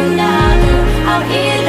another out here.